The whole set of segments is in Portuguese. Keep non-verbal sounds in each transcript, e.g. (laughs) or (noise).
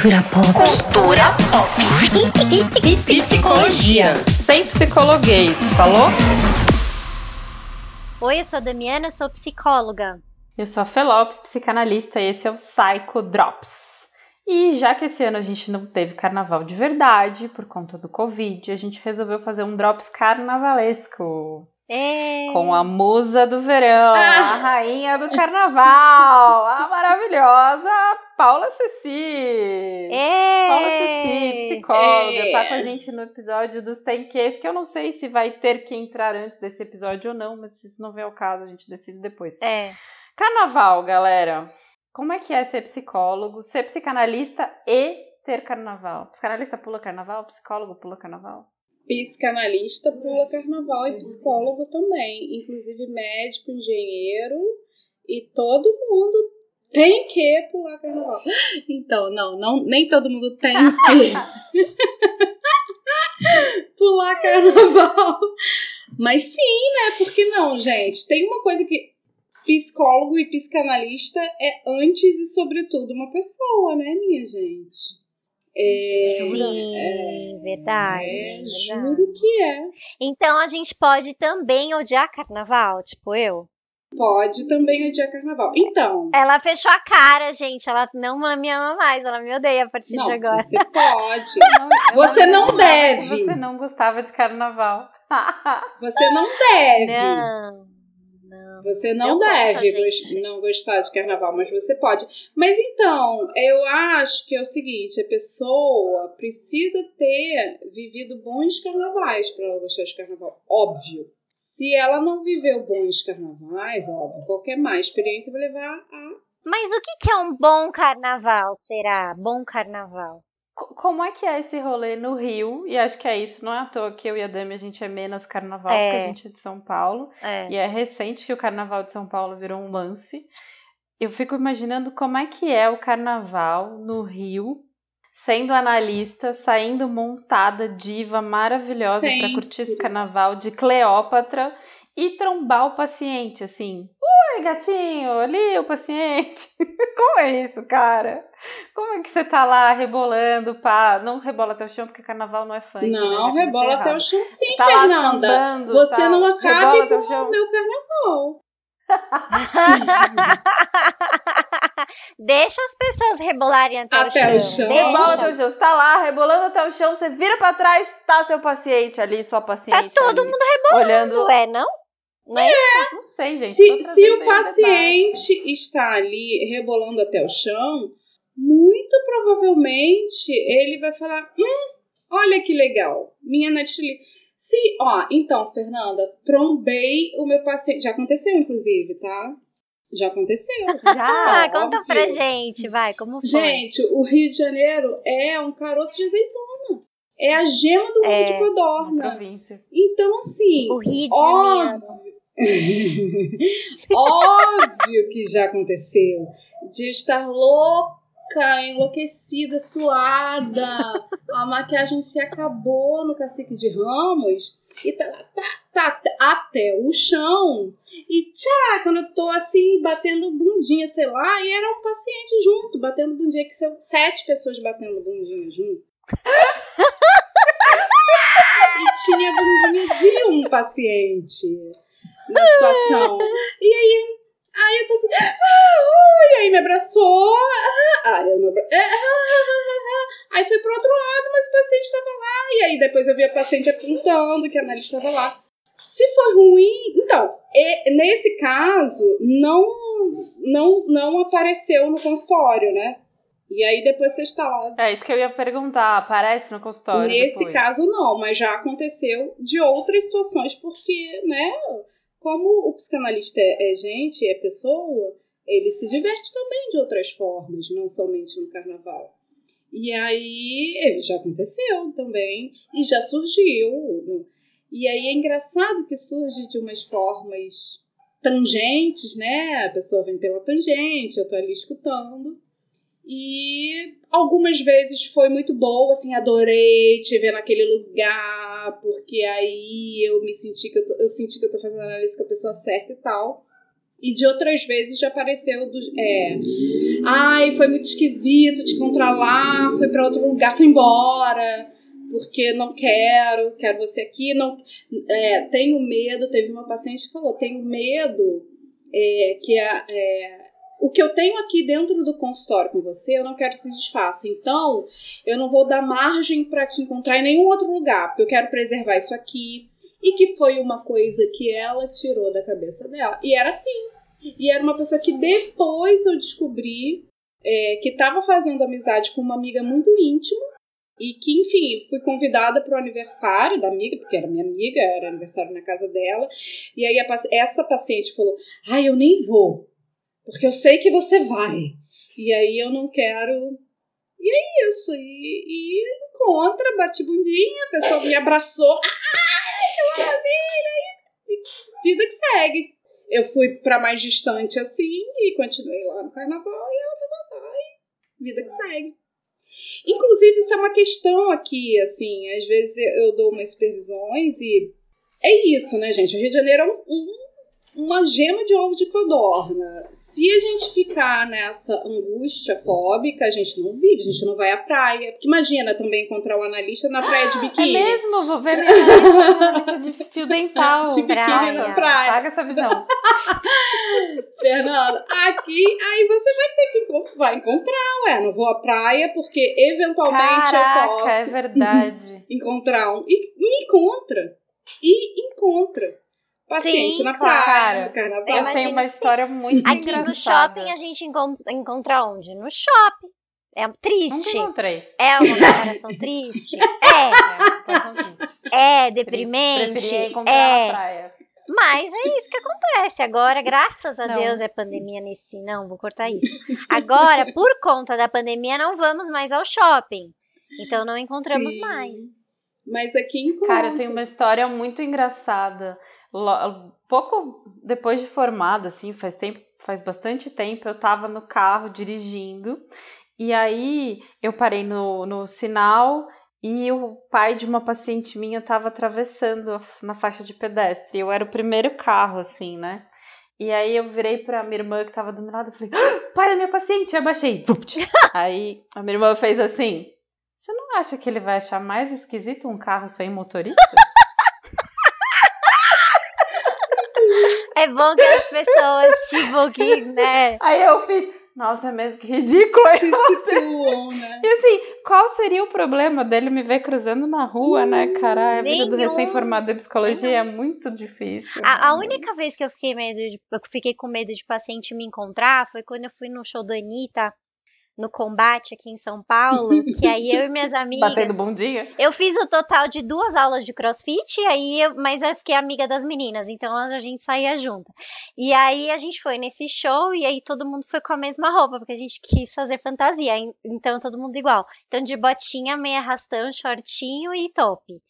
Cultura pop. Cultura pop. Psicologia. Sem psicologuês, falou? Oi, eu sou a Damiana, sou psicóloga. Eu sou a Felopes, psicanalista, e esse é o Psycho Drops. E já que esse ano a gente não teve carnaval de verdade por conta do Covid, a gente resolveu fazer um Drops carnavalesco. É... Com a musa do verão, ah. a rainha do carnaval, a maravilhosa Paula Ceci. É. Paula Ceci, psicóloga, é. tá com a gente no episódio dos Tenques, que eu não sei se vai ter que entrar antes desse episódio ou não, mas se isso não vier o caso, a gente decide depois. É. Carnaval, galera. Como é que é ser psicólogo, ser psicanalista e ter carnaval? Psicanalista pula carnaval, psicólogo pula carnaval? Psicanalista pula carnaval e psicólogo também, inclusive médico, engenheiro e todo mundo tem que pular carnaval. (gasps) Então, não, não nem todo mundo tem que (laughs) pular carnaval. Mas sim, né? Por que não, gente? Tem uma coisa que psicólogo e psicanalista é antes e sobretudo uma pessoa, né, minha gente? É, Jura? É, verdade, é, verdade. Juro que é. Então a gente pode também odiar carnaval, tipo eu? Pode também odiar carnaval. Então. Ela fechou a cara, gente. Ela não me ama mais. Ela me odeia a partir não, de agora. Você (laughs) pode. Não, você não, não deve. Você não gostava de carnaval. (laughs) você não deve. Não. Não. Você não deve gost não gostar de carnaval, mas você pode. Mas então, eu acho que é o seguinte: a pessoa precisa ter vivido bons carnavais para ela gostar de carnaval. Óbvio. Se ela não viveu bons carnavais, óbvio, qualquer mais experiência vai levar a. Mas o que é um bom carnaval? Será? Bom carnaval? Como é que é esse rolê no Rio? E acho que é isso, não é à toa que eu e a Dami a gente é menos carnaval, é. porque a gente é de São Paulo. É. E é recente que o carnaval de São Paulo virou um lance. Eu fico imaginando como é que é o carnaval no Rio, sendo analista, saindo montada, diva maravilhosa para curtir esse carnaval de Cleópatra e trombar o paciente, assim. Oi, gatinho, ali o paciente. (laughs) Como é isso, cara? Como é que você tá lá rebolando, pá? Não rebola até o chão, porque carnaval não é funk. Né? Não, né? rebola até o chão sim, tá Fernanda. Sambando, você tá... não acabe com o meu carnaval. (laughs) Deixa as pessoas rebolarem até, até o chão. chão. Rebola até o chão. Você tá lá, rebolando até o chão, você vira pra trás, tá seu paciente ali, sua paciente. Tá todo ali, mundo rebolando, olhando. é, não? Não é, isso? Não sei, gente. Se, se o paciente está ali rebolando até o chão, muito provavelmente ele vai falar: hum, olha que legal, minha Netflix. Se, ó, então, Fernanda, trombei o meu paciente. Já aconteceu, inclusive, tá? Já aconteceu. (laughs) Já, conta pra gente, vai, como foi? Gente, o Rio de Janeiro é um caroço de azeitona. É a gema do é, de Codorna. Província. Então, assim. O Rio de Janeiro. Óbvio (laughs) que já aconteceu. De estar louca, enlouquecida, suada. A maquiagem se acabou no cacique de Ramos. E tá, tá, tá até o chão. E tchá, quando eu tô assim, batendo bundinha, sei lá, e era um paciente junto, batendo bundinha, que são sete pessoas batendo bundinha junto. (laughs) e tinha bundinha de um paciente na situação. (laughs) E aí, aí eu pensei, ah, e aí me abraçou, ah, eu não Aí fui pro outro lado, mas o paciente estava lá. E aí depois eu vi a paciente apontando que a analista estava lá. Se foi ruim, então, e, nesse caso, não, não, não apareceu no consultório, né? E aí depois você está lá. É isso que eu ia perguntar, aparece no consultório? Nesse depois. caso, não, mas já aconteceu de outras situações, porque, né? Como o psicanalista é, é gente, é pessoa, ele se diverte também de outras formas, não somente no carnaval. E aí já aconteceu também, e já surgiu. E aí é engraçado que surge de umas formas tangentes, né? A pessoa vem pela tangente, eu tô ali escutando. E algumas vezes foi muito boa, assim, adorei te ver naquele lugar, porque aí eu me senti que eu, tô, eu senti que eu tô fazendo análise com a pessoa certa e tal. E de outras vezes já apareceu do, é, ai, foi muito esquisito te encontrar lá, fui para outro lugar, fui embora, porque não quero, quero você aqui, não é, tenho medo. Teve uma paciente que falou, tenho medo é, que a, é, o que eu tenho aqui dentro do consultório com você, eu não quero que se desfaça. Então, eu não vou dar margem para te encontrar em nenhum outro lugar, porque eu quero preservar isso aqui. E que foi uma coisa que ela tirou da cabeça dela. E era assim. E era uma pessoa que depois eu descobri é, que estava fazendo amizade com uma amiga muito íntima. E que, enfim, fui convidada para o aniversário da amiga, porque era minha amiga, era aniversário na casa dela. E aí a, essa paciente falou: Ai, ah, eu nem vou porque eu sei que você vai. E aí eu não quero. E é isso. E, e encontra, bate bundinha, a pessoa me abraçou. Ai, que maravilha! E vida que segue. Eu fui para mais distante assim e continuei lá no carnaval e ela tava lá. E vida que segue. Inclusive, isso é uma questão aqui, assim, às vezes eu dou umas supervisões e é isso, né, gente? O Rio de Janeiro é um, um uma gema de ovo de codorna. Se a gente ficar nessa angústia fóbica, a gente não vive, a gente não vai à praia. Porque imagina também encontrar um analista na praia de biquíni. É mesmo? Vou ver (laughs) minha analista de fio dental. De biquíni na praia. Paga essa visão. (laughs) Fernanda, aqui, aí você vai ter que vai encontrar, ué. Não vou à praia porque eventualmente Caraca, eu posso. é verdade. (laughs) encontrar um. E me encontra. E encontra paciente Sim, na praia, cara, no carnaval. Eu tenho uma história muito Aqui engraçada. no shopping a gente encontra onde? No shopping. É triste. Nunca encontrei. (laughs) É uma comparação triste. É. É, é deprimente. é. na praia. Mas é isso que acontece. Agora, graças a não. Deus, é pandemia nesse. Não, vou cortar isso. Agora, por conta da pandemia, não vamos mais ao shopping. Então não encontramos Sim. mais. Mas aqui em Cara, eu tenho uma história muito engraçada. Pouco depois de formada, assim, faz tempo, faz bastante tempo, eu tava no carro dirigindo. E aí eu parei no, no sinal e o pai de uma paciente minha tava atravessando na faixa de pedestre. Eu era o primeiro carro, assim, né? E aí eu virei pra minha irmã que tava do meu lado e falei, ah, pai minha paciente, eu abaixei. aí a minha irmã fez assim, você não acha que ele vai achar mais esquisito um carro sem motorista? É bom que as pessoas, tipo, que, né? Aí eu fiz, nossa, é mesmo que ridículo. Situam, né? E assim, qual seria o problema dele me ver cruzando na rua, né, hum, cara? A vida do recém-formado em psicologia Nenhum. é muito difícil. A, a, única vez que eu fiquei medo de, eu fiquei com medo de paciente me encontrar foi quando eu fui no show da Anitta no combate aqui em São Paulo, que aí eu e minhas (laughs) amigas. Batendo bundinha? Eu fiz o total de duas aulas de crossfit, aí eu, mas eu fiquei amiga das meninas, então a gente saía junto. E aí a gente foi nesse show e aí todo mundo foi com a mesma roupa, porque a gente quis fazer fantasia, então todo mundo igual. Então de botinha, meia arrastão, shortinho e top.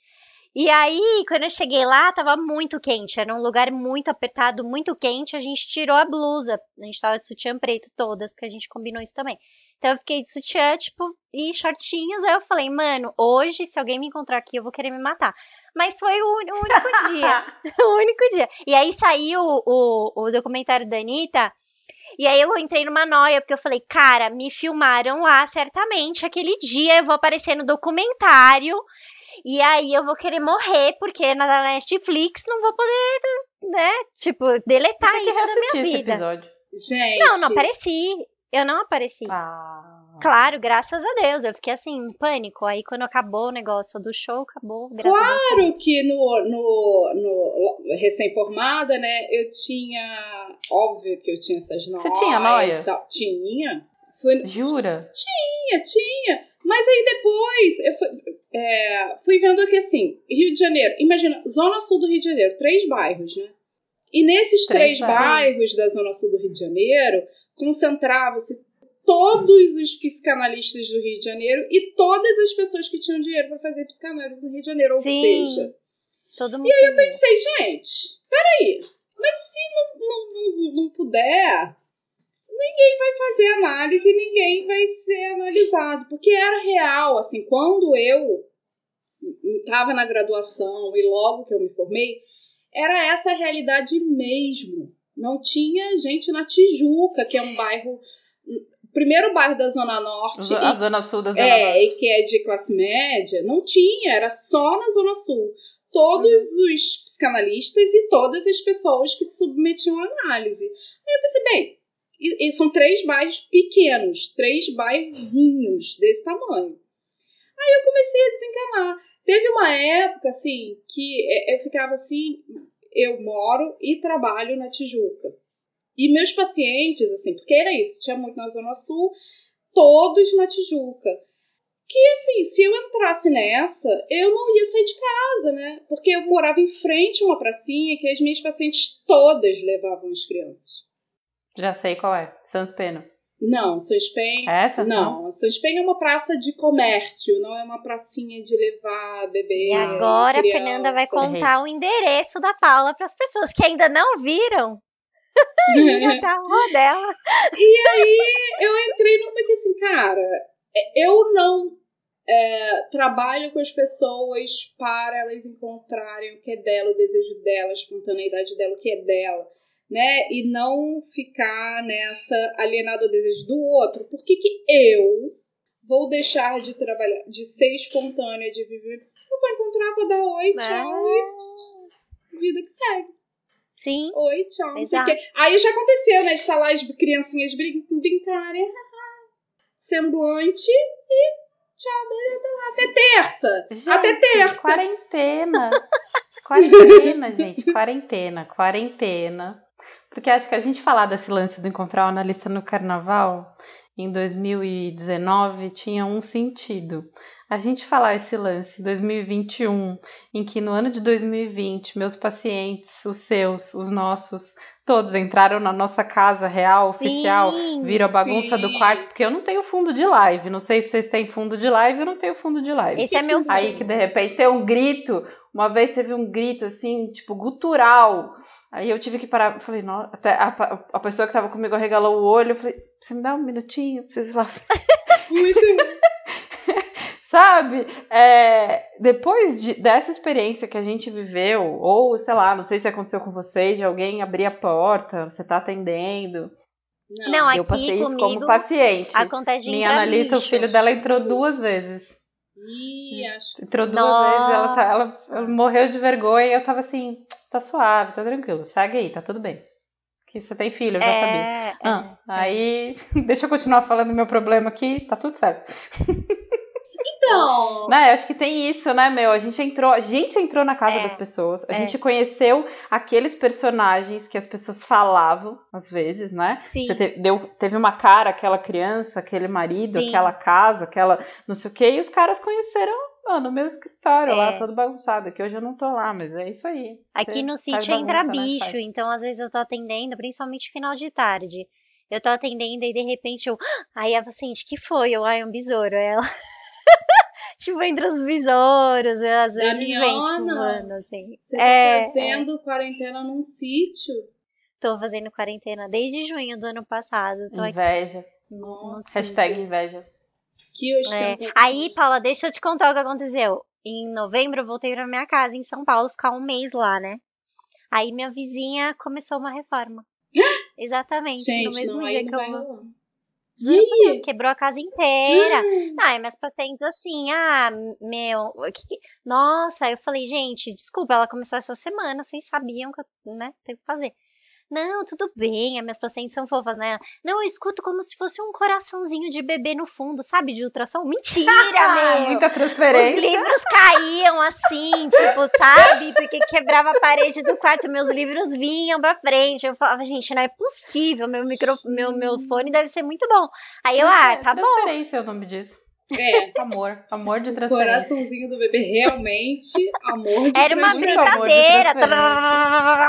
E aí, quando eu cheguei lá, tava muito quente. Era um lugar muito apertado, muito quente. A gente tirou a blusa. A gente tava de sutiã preto todas, porque a gente combinou isso também. Então eu fiquei de sutiã, tipo, e shortinhos. Aí eu falei, mano, hoje, se alguém me encontrar aqui, eu vou querer me matar. Mas foi o, único (laughs) dia. (laughs) o único dia. E aí saiu o, o, documentário da Anitta. E aí eu entrei numa noia, porque eu falei, cara, me filmaram lá certamente aquele dia, eu vou aparecer no documentário. E aí eu vou querer morrer, porque na Netflix não vou poder, né, tipo, deletar Tem que isso da minha esse vida. episódio. Gente. Não, não apareci. Eu não apareci. Ah. Claro, graças a Deus. Eu fiquei assim, em pânico. Aí quando acabou o negócio do show, acabou. Claro que no, no, no recém-formada, né, eu tinha. Óbvio que eu tinha essas noias. Você tinha noia? Tinha. Fui... Jura? Tinha, tinha. Mas aí depois eu fui, é, fui vendo que assim, Rio de Janeiro, imagina, Zona Sul do Rio de Janeiro, três bairros, né? E nesses três, três bairros. bairros da Zona Sul do Rio de Janeiro, concentrava-se todos os psicanalistas do Rio de Janeiro e todas as pessoas que tinham dinheiro para fazer psicanálise no Rio de Janeiro. Ou Sim, seja. Todo mundo e aí eu pensei, gente, peraí, mas se não, não, não, não puder, ninguém vai fazer análise, ninguém vai ser analisado. Porque era real, assim, quando eu estava na graduação e logo que eu me formei, era essa a realidade mesmo Não tinha gente na Tijuca, que é um bairro. Primeiro bairro da Zona Norte. A e- Zona Sul da Zona é, Norte. e que é de classe média, não tinha, era só na Zona Sul. Todos os psicanalistas e todas as pessoas que se submetiam à análise. Aí eu pensei, bem, e, e são três bairros pequenos, três bairrinhos desse tamanho. Aí eu comecei a desencanar. Teve uma época, assim, que é, eu ficava assim, eu moro e trabalho na Tijuca. E meus pacientes, assim, porque era isso, tinha muito na Zona Sul, todos na Tijuca. Que assim, se eu entrasse nessa, eu não ia sair de casa, né? Porque eu morava em frente a uma pracinha que as minhas pacientes todas levavam as crianças. Já sei qual é. Sans Peno. Não. É essa? Não, Sanspen é uma praça de comércio, não é uma pracinha de levar bebê. E agora a criança. Fernanda vai contar o endereço da Paula para as pessoas que ainda não viram. Ir até a rua dela. eu entrei numa que assim, cara, é, eu não é, trabalho com as pessoas para elas encontrarem o que é dela, o desejo dela, a espontaneidade dela, o que é dela, né? E não ficar nessa alienado ao desejo do outro. Por que, que eu vou deixar de trabalhar, de ser espontânea, de viver? Eu vou encontrar, vou dar oi, tchau, e vida que segue. Sim. Oi, tchau. Não sei o Exato. quê. Aí já aconteceu, né? De estar lá as criancinhas brin brincarem, (laughs) semblante e tchau, lá. Até terça. Gente, Até terça. Quarentena. quarentena, (laughs) gente. Quarentena. Quarentena. Porque acho que a gente falar desse lance do encontrar o analista no carnaval em 2019 tinha um sentido. A gente falar esse lance em 2021, em que no ano de 2020 meus pacientes, os seus, os nossos, todos entraram na nossa casa real, oficial, Sim. viram a bagunça Sim. do quarto, porque eu não tenho fundo de live. Não sei se vocês têm fundo de live, eu não tenho fundo de live. Esse é meu Aí que de repente tem um grito. Uma vez teve um grito assim, tipo, gutural. Aí eu tive que parar. Falei, não, até a, a pessoa que tava comigo arregalou o olho. Eu falei, você me dá um minutinho? Eu Preciso ir lá. (laughs) Sabe? É, depois de- dessa experiência que a gente viveu, ou sei lá, não sei se aconteceu com vocês, de alguém abrir a porta, você tá atendendo. não. Não, eu aqui passei isso como paciente. Acontece Minha analista, o bicho. filho dela entrou duas vezes. Ih, acho. Entrou duas Nossa. vezes, ela, tá, ela, ela morreu de vergonha e eu tava assim, tá suave, tá tranquilo, segue aí, tá tudo bem. Que você tem filho, eu já sabia. É, Ah, aí, (laughs) deixa eu continuar falando do meu problema aqui, tá tudo certo. (laughs) Então, Né, acho que tem isso, né, meu? A gente entrou, a gente entrou na casa É, das pessoas, a é. gente conheceu aqueles personagens que as pessoas falavam, às vezes, né? sim. Você te- deu, teve uma cara, aquela criança, aquele marido, Sim. aquela casa, aquela não sei o quê, e os caras conheceram, mano, o meu escritório É. lá, todo bagunçado, que hoje eu não tô lá, mas é isso aí. Aqui Você no sítio entra né, bicho, então às vezes eu tô atendendo, principalmente final de tarde. Eu tô atendendo e de repente eu. Aí a paciente, que foi? Eu, ai, um besouro. Ela. (laughs) tipo, entre os besouros, e às vezes vem Damiana, fumando, assim. você É, tá fazendo quarentena num sítio. Tô fazendo quarentena desde junho do ano passado. Inveja. no, no Hashtag inveja. Que É. Aí, Paula, deixa eu te contar o que aconteceu. Em novembro eu voltei pra minha casa em São Paulo, ficar um mês lá, né? Aí minha vizinha começou uma reforma. (gasps) Exatamente, no Gente, mesmo não, dia que eu vai vou. Juro Deus, quebrou a casa inteira. Ai, mas pacientes assim, ah, meu, que que- nossa, eu falei, gente, desculpa, ela começou essa semana, vocês sabiam que eu, né, tenho que fazer. Não, tudo bem, as minhas pacientes são fofas, né? Não, eu escuto como se fosse um coraçãozinho de bebê no fundo, sabe, de ultrassom. Mentira, (laughs) meu! muita Os transferência. livros caíam assim, tipo, sabe? Porque quebrava a parede do quarto, meus livros vinham pra frente. Eu falava, gente, não é possível, meu, micro, meu, meu fone deve ser muito bom. Aí eu, ah, tá bom. Transferência é o nome disso. É, Amor. Amor de transferência. coraçãozinho do bebê, realmente, amor de Era uma brincadeira,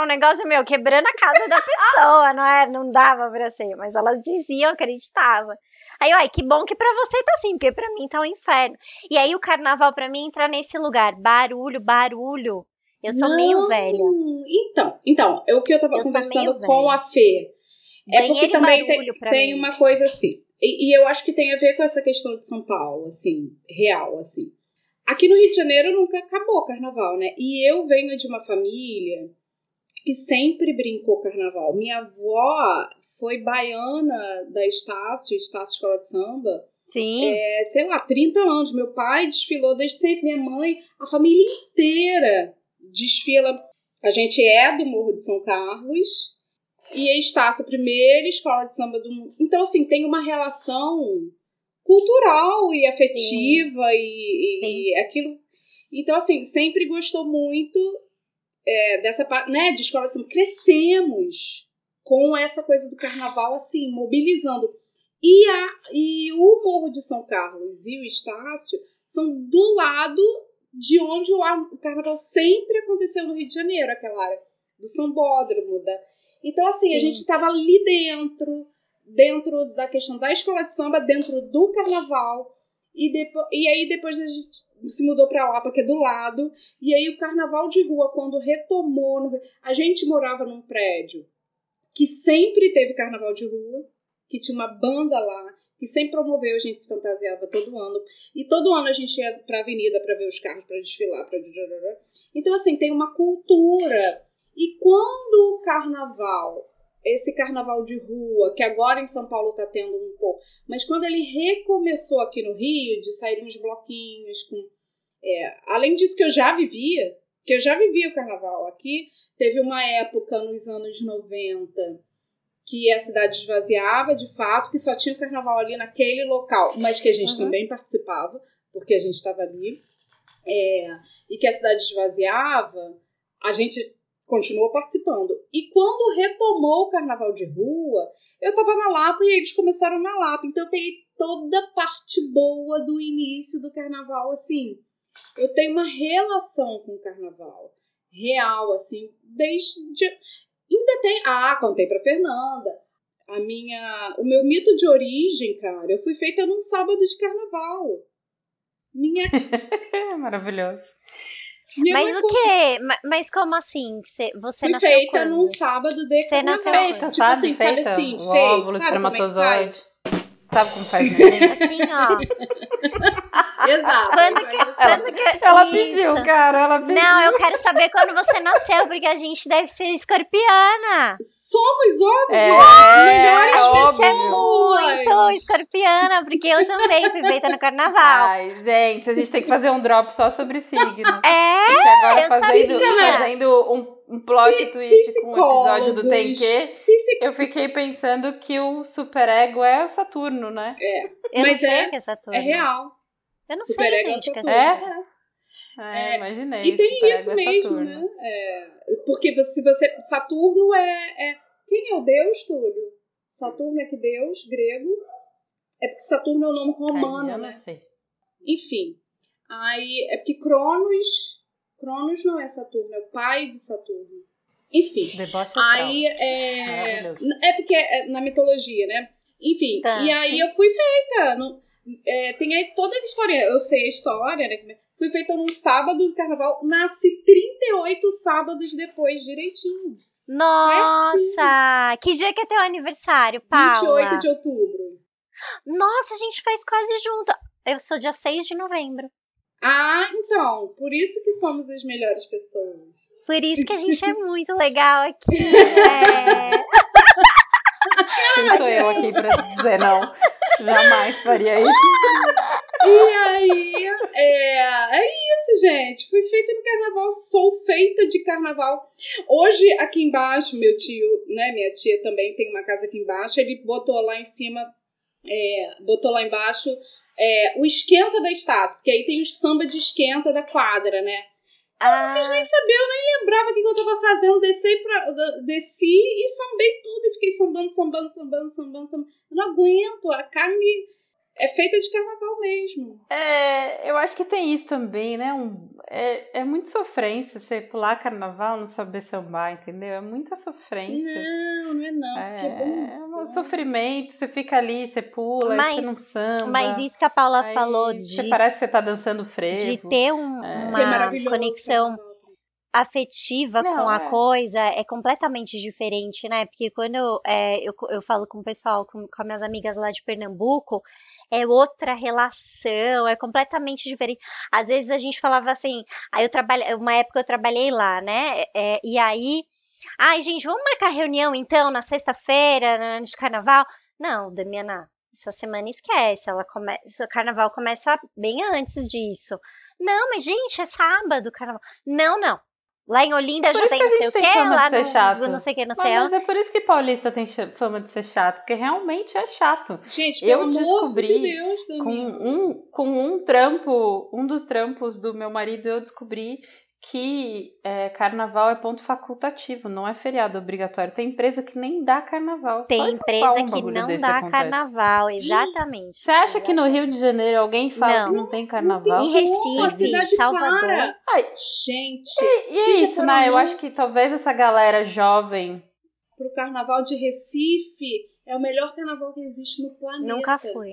um negócio meu, quebrando a casa da pessoa, não é? Não dava pra ser, mas elas diziam, acreditavam. Aí, ai, que bom que pra você tá assim, porque pra mim tá um inferno. E aí o carnaval pra mim entra nesse lugar, barulho, barulho. Eu sou meio Não, velha. Então, então, é o que eu tava Eu conversando meio com velha. a Fê. É porque Banheiro também tem, tem uma coisa assim. E, e eu acho que tem a ver com essa questão de São Paulo, assim, real, assim. Aqui no Rio de Janeiro nunca acabou o carnaval, né? E eu venho de uma família que sempre brincou carnaval. Minha avó foi baiana da Estácio, Estácio Escola de Samba. Sim. É, sei lá, 30 anos. Meu pai desfilou desde sempre, minha mãe, a família inteira desfila. A gente é do Morro de São Carlos e a Estácio, a primeira escola de samba do mundo. Então, assim, tem uma relação cultural e afetiva e, e aquilo. Então, assim, sempre gostou muito é, dessa parte, né, de escola de samba. Crescemos com essa coisa do carnaval, assim, mobilizando. E, a, e o Morro de São Carlos e o Estácio são do lado de onde o, o carnaval sempre aconteceu no Rio de Janeiro, aquela área do Sambódromo. Da... Então, assim, a gente estava ali dentro, dentro da questão da escola de samba, dentro do carnaval. E, depo... e aí depois a gente se mudou para Lapa, que é do lado. E aí o carnaval de rua, quando retomou. No... A gente morava num prédio que sempre teve carnaval de rua, que tinha uma banda lá, que sempre promoveu, a gente se fantasiava todo ano. E todo ano a gente ia pra avenida para ver os carros, para desfilar. Pra... Então, assim, tem uma cultura. E quando o carnaval, esse carnaval de rua, que agora em São Paulo tá tendo um pouco, mas quando ele recomeçou aqui no Rio, de sair uns bloquinhos com. É, além disso que eu já vivia, que eu já vivia o carnaval aqui, teve uma época nos anos 90 que a cidade esvaziava de fato, que só tinha o carnaval ali naquele local, mas que a gente Uhum. também participava, porque a gente estava ali, é, e que a cidade esvaziava, a gente continuou participando. E quando retomou o carnaval de rua, eu estava na Lapa e eles começaram na Lapa, então eu peguei toda a parte boa do início do carnaval, assim. Eu tenho uma relação com o carnaval real, assim, desde. Ainda tem. Ah, contei pra Fernanda. A minha. O meu mito de origem, cara, eu fui feita num sábado de carnaval. Minha. (laughs) Maravilhoso. Minha Mas o quê? Ma- Mas como assim? Cê- Você Fui nasceu feita quando? num sábado de Você nasceu Feita, Tipo sabe? assim, sabe feita. assim, o feita, óvulo, sabe como é espermatozoide. Sabe como faz (laughs) neném? Assim, ó. (laughs) Exato. Quando Aí vai- Quando que- Ela Isso. pediu, cara, ela pediu. Não, eu quero saber quando você nasceu, porque a gente deve ser escorpiana. Somos óbvio. É, melhores A gente é pessoas. muito escorpiana, porque eu também fui feita no carnaval. Ai, gente, a gente tem que fazer um drop só sobre signo. É, Porque agora eu fazendo, sabia. fazendo um, um plot twist com o episódio do. Que, Psic- eu fiquei pensando que o superego é o Saturno, né? eu Mas não sei é- o que é Saturno. É real. Eu não Super sei, gente. Saturno. É? É. É, imaginei. E tem isso mesmo, Saturno. né? É, porque se você. Saturno é, é. Quem é o deus, Túlio? Saturno é que deus, grego. É porque Saturno é o nome Ai, romano, já né? não sei. Enfim. Aí é porque Cronos. Cronos não é Saturno, é o pai de Saturno. Enfim. Deboche. Aí é. É porque é na mitologia, né? Enfim. Tá, e aí sim. eu fui feita. no- é, tem aí toda a história. Eu sei a história, né? Fui feita num sábado do carnaval. Nasci 38 sábados depois, direitinho. Nossa! Que dia que é teu aniversário, Paula? 28 de outubro. Nossa, a gente faz quase junto. Eu sou dia 6 de novembro. Ah, então. Por isso que somos as melhores pessoas. Por isso que a gente é (laughs) muito legal aqui, (laughs) né? Quem sou eu aqui pra dizer não? Jamais faria isso. (laughs) E aí, é, é isso, gente. Fui feita no carnaval, sou feita de carnaval. Hoje, aqui embaixo, meu tio, né, minha tia também tem uma casa aqui embaixo, ele botou lá em cima, é, botou lá embaixo é, o esquenta da Estácio, porque aí tem os samba de esquenta da quadra, né? Ah, Nem sabia, eu nem lembrava o que que eu tava fazendo. Desci, pra, desci e sambei tudo e fiquei sambando, sambando, sambando, sambando, sambando. Eu não aguento, a carne é feita de carnaval mesmo. É, eu acho que tem isso também, né? Um, é, é muito sofrência você pular carnaval, não saber sambar, entendeu? É muita sofrência. Não, não é não. É, é é um bom. sofrimento, você fica ali, você pula, Mas- você não samba. mas isso que a Paula aí falou Você de, parece que você tá dançando frevo. de ter um- É. É uma maravilhoso. conexão carnaval. Afetiva Não, com a é. coisa é completamente diferente, né? Porque quando eu, é, eu, eu falo com o pessoal, com, com as minhas amigas lá de Pernambuco, é outra relação, é completamente diferente. Às vezes a gente falava assim, aí eu trabalhei, uma época eu trabalhei lá, né? É, e aí Ai, gente, vamos marcar reunião então na sexta-feira, na- de carnaval? Não, Damiana, essa semana esquece. Ela começa, o carnaval começa bem antes disso. Não, mas gente, é sábado, carnaval. Não, não. Lá em Olinda Por já isso tem que a não sei gente tem fama de lá ser no, chato. não sei o que, não Mas, sei mas é por isso que paulista tem fama de ser chato, porque realmente é chato. Gente, Eu descobri de Deus, Com um, com um trampo, um dos trampos do meu marido, eu descobri que é, carnaval é ponto facultativo, não é feriado obrigatório. Tem empresa que nem dá carnaval. Tem empresa um que não dá acontece. carnaval, exatamente. Você acha que no Rio de Janeiro alguém fala Não. que não tem carnaval? Em Recife, a cidade Salvador. para. Ai, Gente, e é Sim, isso, né? Eu não. acho que talvez essa galera jovem. pro carnaval de Recife é o melhor carnaval que existe no planeta. Nunca fui.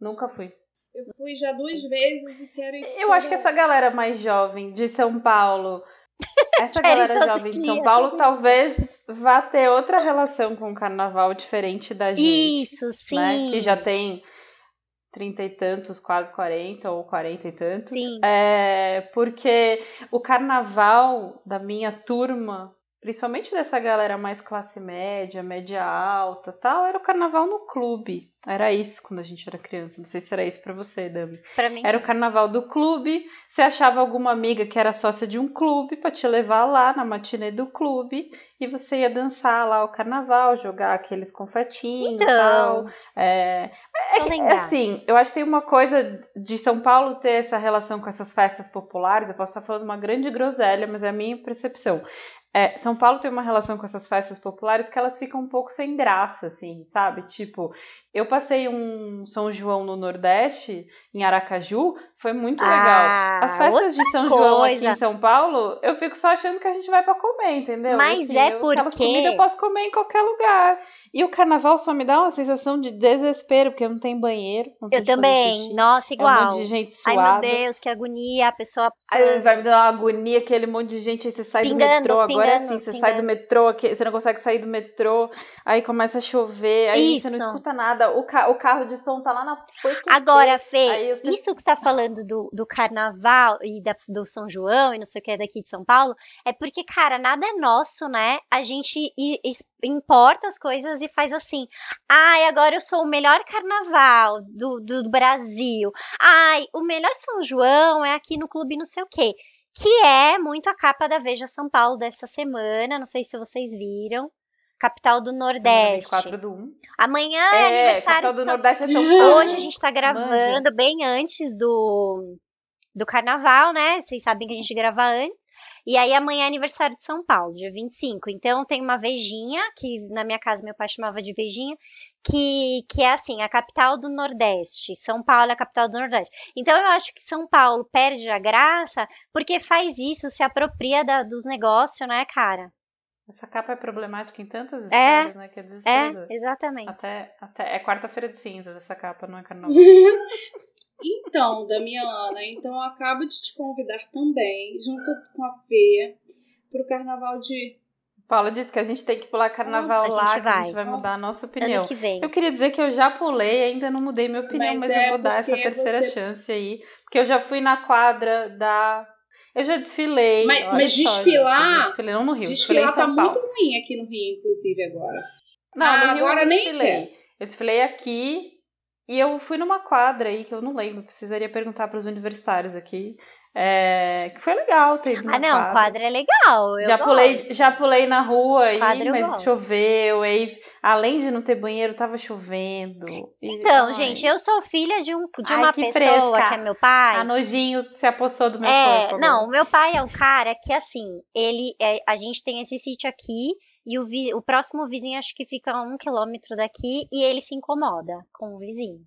Nunca fui. Eu fui já duas vezes e quero ir. Eu acho que essa galera mais jovem de São Paulo, (laughs) essa galera jovem de São dia. Paulo, talvez vá ter outra relação com o carnaval diferente da gente. Isso, sim. né? Que já tem trinta e tantos, quase 40 ou quarenta e tantos. Sim. É, porque o carnaval da minha turma, principalmente dessa galera mais classe média, média alta, tal, era o carnaval no clube. Era isso quando a gente era criança. Não sei se era isso pra você, Dami. Pra mim. Era o carnaval do clube. Você achava alguma amiga que era sócia de um clube pra te levar lá na matinê do clube e você ia dançar lá o carnaval, jogar aqueles confetinhos e tal. Então, É, é assim, eu acho que tem uma coisa de São Paulo ter essa relação com essas festas populares. Eu posso estar falando uma grande groselha, mas é a minha percepção. É, São Paulo tem uma relação com essas festas populares que elas ficam um pouco sem graça, assim, sabe? Tipo, eu passei um São João no Nordeste, em Aracaju, foi muito legal. Ah, As festas de São João aqui coisa. em São Paulo, eu fico só achando que a gente vai pra comer, entendeu? Mas Assim, é eu, Aquelas porque- comidas eu posso comer em qualquer lugar. E o carnaval só me dá uma sensação de desespero, porque não tem banheiro. Não tem Eu fazer também. Nossa, É um igual. monte de gente Ai, suada. meu Deus, que agonia. A pessoa. Aí vai me dar uma agonia, aquele monte de gente, aí você sai do Pingando, metrô, agora é pingando, assim, você sai do pingando. metrô, você não consegue sair do metrô, aí começa a chover, aí você não Isso. escuta nada, o, ca o carro de som tá lá na poiquetê. Agora, Fê, os isso que você tá falando do, do carnaval e da- do São João e não sei o que é daqui de São Paulo, é porque, cara, nada é nosso, né? A gente importa as coisas e faz assim. Ai, agora eu sou o melhor carnaval do, do Brasil. Ai, o melhor São João é aqui no clube não sei o quê. Que é muito a capa da Veja São Paulo dessa semana. Não sei se vocês viram. Capital do Semana Nordeste. 24 do 1. Amanhã é, É, aniversário capital do Nordeste é São Paulo. Hoje a gente tá gravando bem antes do, do carnaval, né? Vocês sabem que a gente grava antes. E aí amanhã é aniversário de São Paulo, dia 25. Então tem uma vejinha, que na minha casa meu pai chamava de vejinha, que, que é assim, a capital do Nordeste. São Paulo é a capital do Nordeste. Então eu acho que São Paulo perde a graça porque faz isso, se apropria da- dos negócios, né, cara? Essa capa é problemática em tantas É, esferas, né? Que é É, desesperador. exatamente. Até, até, é quarta-feira de cinzas essa capa, não é carnaval. (laughs) Então, Damiana, então eu acabo de te convidar também, junto com a Fê, pro carnaval de. Paula disse que a gente tem que pular carnaval A gente lá, que a gente vai. vai mudar a nossa opinião. Ano que vem. Eu queria dizer que eu já pulei, ainda não mudei minha opinião, Mas mas, é eu vou dar essa terceira você- chance aí. Porque eu já fui na quadra da. Eu já desfilei. Mas- mas só, gente, desfilar- já desfilei não no Rio, desfilei Desfilar São tá Paulo. muito ruim aqui no Rio, inclusive, agora. Não, Ah, no Rio agora eu nem desfilei. Eu desfilei aqui e eu fui numa quadra aí que eu não lembro, precisaria perguntar para os universitários aqui. É, que foi legal ter ido Ah, não, quadra é legal. já gosto. pulei, já pulei na rua aí, Quadra mas gosto. choveu, aí além de não ter banheiro, tava chovendo. E, Então, gente, eu sou filha de, um, de Ai, uma que pessoa fresca. que é meu pai. A nojinho se apossou do meu é, corpo. não, meu pai é um cara que, assim, ele. é, a gente tem esse sítio aqui e o, vi- o próximo vizinho acho que fica a um quilômetro daqui e ele se incomoda com o vizinho.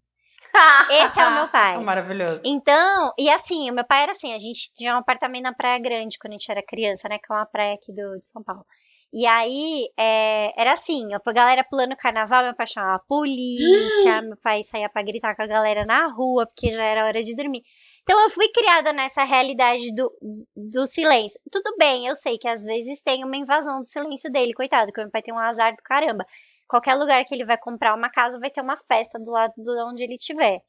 Esse é o meu (laughs) pai. Maravilhoso. Então, e assim, o meu pai era assim, a gente tinha um apartamento na Praia Grande quando a gente era criança, né? Que é uma praia aqui do, de São Paulo. E aí, é, era assim, a galera pulando carnaval, meu pai chamava a polícia, meu pai saía pra gritar com a galera na rua, porque já era hora de dormir. Então eu fui criada nessa realidade do, do silêncio. Tudo bem, eu sei que às vezes tem uma invasão do silêncio dele, coitado, que meu pai tem um azar do caramba. Qualquer lugar que ele vai comprar uma casa vai ter uma festa do lado de onde ele estiver.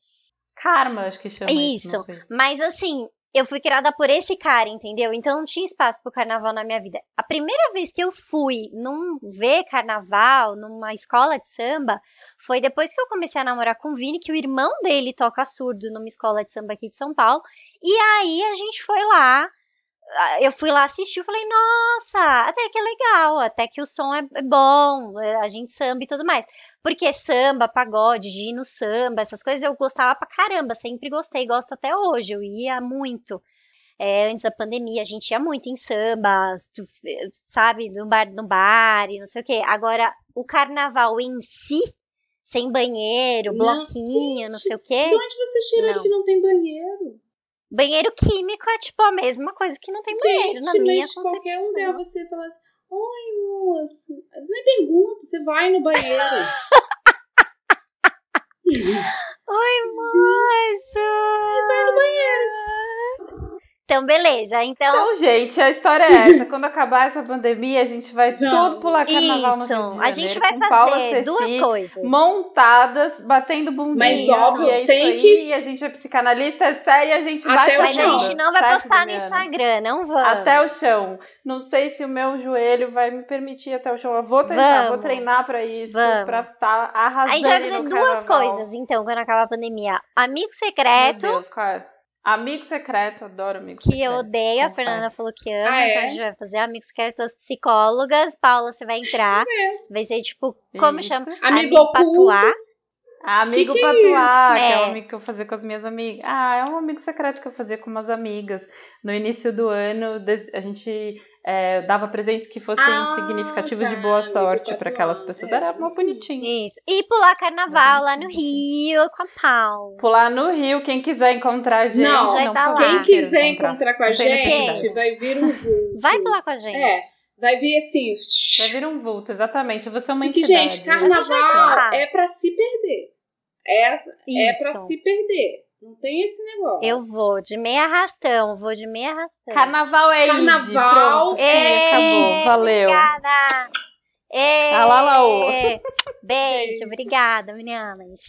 Karma, acho que chama isso. Mas assim, eu fui criada por esse cara, entendeu? Então não tinha espaço pro carnaval na minha vida. A primeira vez que eu fui num ver carnaval, numa escola de samba, foi depois que eu comecei a namorar com o Vini, que o irmão dele toca surdo numa escola de samba aqui de São Paulo. E aí a gente foi lá, eu fui lá assistir, eu falei, nossa, até que é legal, até que o som é bom, a gente samba e tudo mais. Porque samba, pagode, de no samba, essas coisas eu gostava pra caramba, sempre gostei, gosto até hoje, eu ia muito. É, antes da pandemia, a gente ia muito em samba, sabe, no bar, no bar e não sei o quê. Agora, o carnaval em si, sem banheiro, bloquinho, não, não sei o quê. De onde você tira que não tem banheiro? Banheiro químico é tipo a mesma coisa que não tem Gente, banheiro. Na minha mas qualquer lugar você fala, oi moço, não é pergunta, você vai no banheiro. (laughs) oi moço! Vai no banheiro. Então, beleza. Então... então, gente, a história é essa. Quando acabar essa pandemia, a gente vai Não. todo pular carnaval Isso. no Rio de Janeiro. A gente vai fazer Paula Ceci, duas coisas. montadas, batendo bundinha. Mas, óbvio, e é isso tem aí. que- E a gente é psicanalista, é séria e a gente Até bate o a Mas a chão. gente não vai certo, postar no? Instagram, não vamos. Até o chão. Não sei se o meu joelho vai me permitir ir até o chão. Eu vou tentar, Vamos. vou treinar pra isso, Vamos. pra estar tá arrasando A gente vai fazer duas carnaval. coisas, então, quando acabar a pandemia. Amigo Meu secreto, Deus, cara. Amigo secreto, adoro amigo que secreto. eu odeio. A. Fernanda falou que ama, Ah, então é? a gente vai fazer amigo secreto das psicólogas. Paula, você vai entrar. Vai ser tipo, como Isso. chama? Amigo oculto. patuá. Amigo Que que é patuá, que é um amigo que eu fazia com as minhas amigas. Ah, é um amigo secreto que eu fazia com umas amigas. No início do ano, a gente é, dava presentes que fossem Ah, significativos tá, de boa sorte para aquelas pessoas. É, Era mó bonitinho. Isso. E pular carnaval lá no. Rio com a Paula. Pular no Rio, quem quiser encontrar a gente. Não, não, tá Quem quiser encontrar com a gente, vai vir um vulto. Vai pular com a gente. É, vai vir assim. Vai vir um vulto, exatamente. Você é uma Porque, entidade. gente, A gente carnaval é pra se perder. É, é pra se perder. Não tem esse negócio. Eu vou de meia arrastão, vou de meia arrastão. Carnaval é Carnaval. Pronto, Ê, acabou. Valeu. Obrigada. Ê, Alalaô. Beijo, Beijo. obrigada, meninas.